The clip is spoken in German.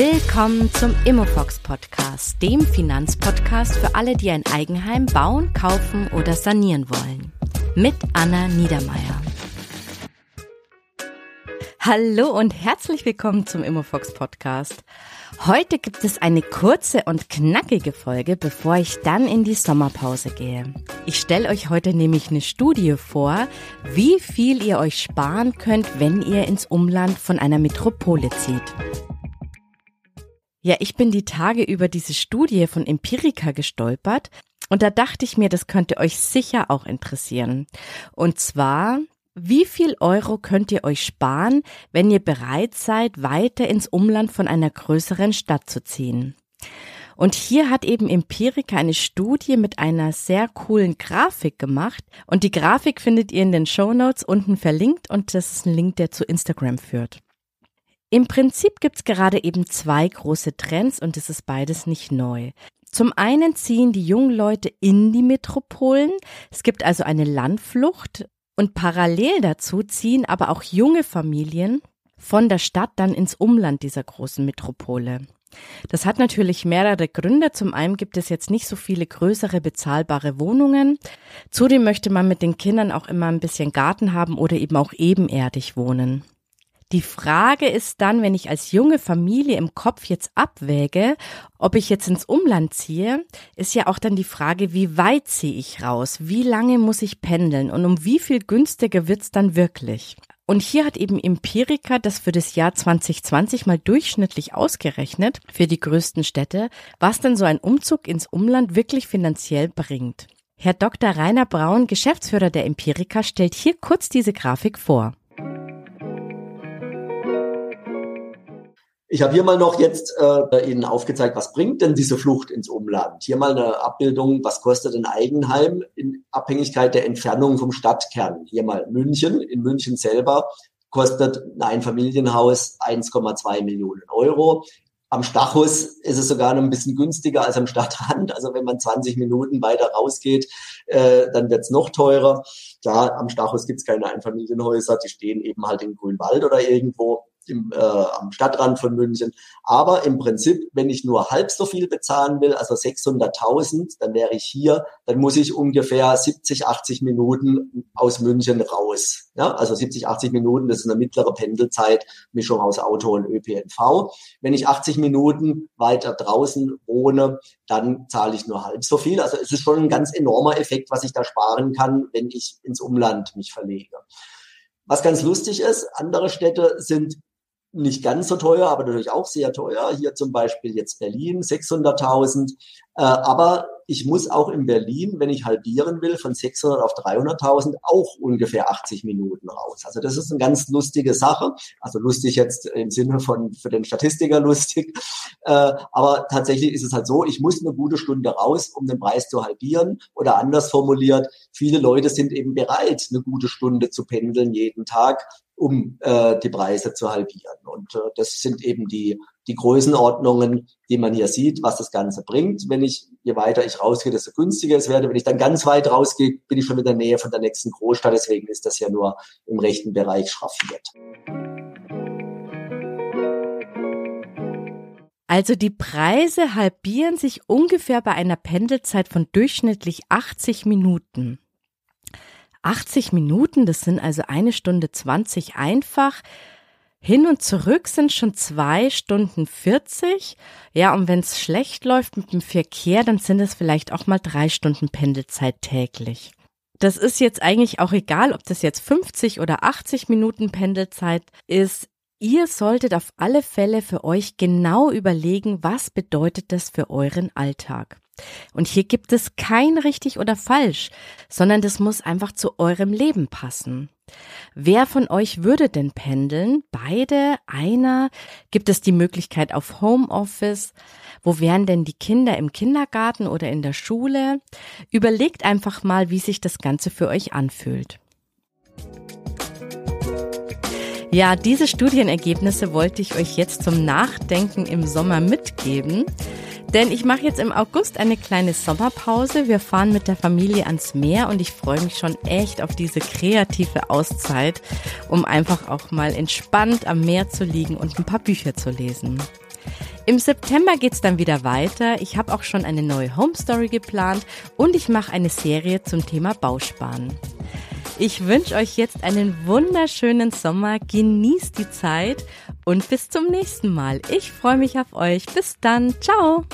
Willkommen zum Immofox Podcast, dem Finanzpodcast für alle, die ein Eigenheim bauen, kaufen oder sanieren wollen. Mit Anna Niedermeier. Hallo und herzlich willkommen zum Immofox Podcast. Heute gibt es eine kurze und knackige Folge, bevor ich dann in die Sommerpause gehe. Ich stelle euch heute nämlich eine Studie vor, wie viel ihr euch sparen könnt, wenn ihr ins Umland von einer Metropole zieht. Ja, ich bin die Tage über diese Studie von Empirica gestolpert und da dachte ich mir, das könnte euch sicher auch interessieren. Und zwar, wie viel Euro könnt ihr euch sparen, wenn ihr bereit seid, weiter ins Umland von einer größeren Stadt zu ziehen? Und hier hat eben Empirica eine Studie mit einer sehr coolen Grafik gemacht. Und die Grafik findet ihr in den Show Notes unten verlinkt und das ist ein Link, der zu Instagram führt. Im Prinzip gibt's gerade eben zwei große Trends und es ist beides nicht neu. Zum einen ziehen die jungen Leute in die Metropolen. Es gibt also eine Landflucht und parallel dazu ziehen aber auch junge Familien von der Stadt dann ins Umland dieser großen Metropole. Das hat natürlich mehrere Gründe. Zum einen gibt es jetzt nicht so viele größere bezahlbare Wohnungen. Zudem möchte man mit den Kindern auch immer ein bisschen Garten haben oder eben auch ebenerdig wohnen. Die Frage ist dann, wenn ich als junge Familie im Kopf jetzt abwäge, ob ich jetzt ins Umland ziehe, ist ja auch dann die Frage, wie weit ziehe ich raus? Wie lange muss ich pendeln? Und um wie viel günstiger wird's dann wirklich? Und hier hat eben Empirica das für das Jahr 2020 mal durchschnittlich ausgerechnet für die größten Städte, was denn so ein Umzug ins Umland wirklich finanziell bringt. Herr Dr. Rainer Braun, Geschäftsführer der Empirica, stellt hier kurz diese Grafik vor. Ich habe hier mal noch jetzt äh, Ihnen aufgezeigt, was bringt denn diese Flucht ins Umland? Hier mal eine Abbildung, was kostet ein Eigenheim in Abhängigkeit der Entfernung vom Stadtkern. Hier mal München. In München selber kostet ein Einfamilienhaus 1,2 Millionen Euro. Am Stachus ist es sogar noch ein bisschen günstiger als am Stadtrand. Also wenn man 20 Minuten weiter rausgeht, äh, dann wird's noch teurer. Klar, am Stachus gibt's keine Einfamilienhäuser, die stehen eben halt in Grünwald oder irgendwo im, äh, am Stadtrand von München. Aber im Prinzip, wenn ich nur halb so viel bezahlen will, also 600.000, dann wäre ich hier, dann muss ich ungefähr 70, 80 Minuten aus München raus. Ja, also 70, 80 Minuten, das ist eine mittlere Pendelzeit, Mischung aus Auto und ÖPNV. Wenn ich 80 Minuten weiter draußen wohne, dann zahle ich nur halb so viel. Also es ist schon ein ganz enormer Effekt, was ich da sparen kann, wenn ich ins Umland mich verlege. Was ganz lustig ist, andere Städte sind nicht ganz so teuer, aber natürlich auch sehr teuer. Hier zum Beispiel jetzt Berlin 600.000. Äh, aber ich muss auch in Berlin, wenn ich halbieren will, von 600 auf 300.000 auch ungefähr 80 Minuten raus. Also das ist eine ganz lustige Sache. Also lustig jetzt im Sinne von für den Statistiker lustig. Äh, aber tatsächlich ist es halt so, ich muss eine gute Stunde raus, um den Preis zu halbieren. Oder anders formuliert, viele Leute sind eben bereit, eine gute Stunde zu pendeln jeden Tag, um äh, die Preise zu halbieren. Und äh, das sind eben die, die Größenordnungen, die man hier sieht, was das Ganze bringt. Wenn ich, je weiter ich rausgehe, desto günstiger es werde. Wenn ich dann ganz weit rausgehe, bin ich schon in der Nähe von der nächsten Großstadt. Deswegen ist das ja nur im rechten Bereich schraffiert. Also die Preise halbieren sich ungefähr bei einer Pendelzeit von durchschnittlich 80 Minuten. 80 Minuten, das sind also eine Stunde 20 einfach. Hin und zurück sind schon zwei Stunden 40. Ja, und wenn es schlecht läuft mit dem Verkehr, dann sind es vielleicht auch mal drei Stunden Pendelzeit täglich. Das ist jetzt eigentlich auch egal, ob das jetzt 50 oder 80 Minuten Pendelzeit ist. Ihr solltet auf alle Fälle für euch genau überlegen, was bedeutet das für euren Alltag. Und hier gibt es kein richtig oder falsch, sondern das muss einfach zu eurem Leben passen. Wer von euch würde denn pendeln? Beide? Einer? Gibt es die Möglichkeit auf Homeoffice? Wo wären denn die Kinder im Kindergarten oder in der Schule? Überlegt einfach mal, wie sich das Ganze für euch anfühlt. Ja, diese Studienergebnisse wollte ich euch jetzt zum Nachdenken im Sommer mitgeben. Denn ich mache jetzt im August eine kleine Sommerpause. Wir fahren mit der Familie ans Meer und ich freue mich schon echt auf diese kreative Auszeit, um einfach auch mal entspannt am Meer zu liegen und ein paar Bücher zu lesen. Im September geht's dann wieder weiter. Ich habe auch schon eine neue Home Story geplant und ich mache eine Serie zum Thema Bausparen. Ich wünsche euch jetzt einen wunderschönen Sommer. Genießt die Zeit und bis zum nächsten Mal. Ich freue mich auf euch. Bis dann. Ciao.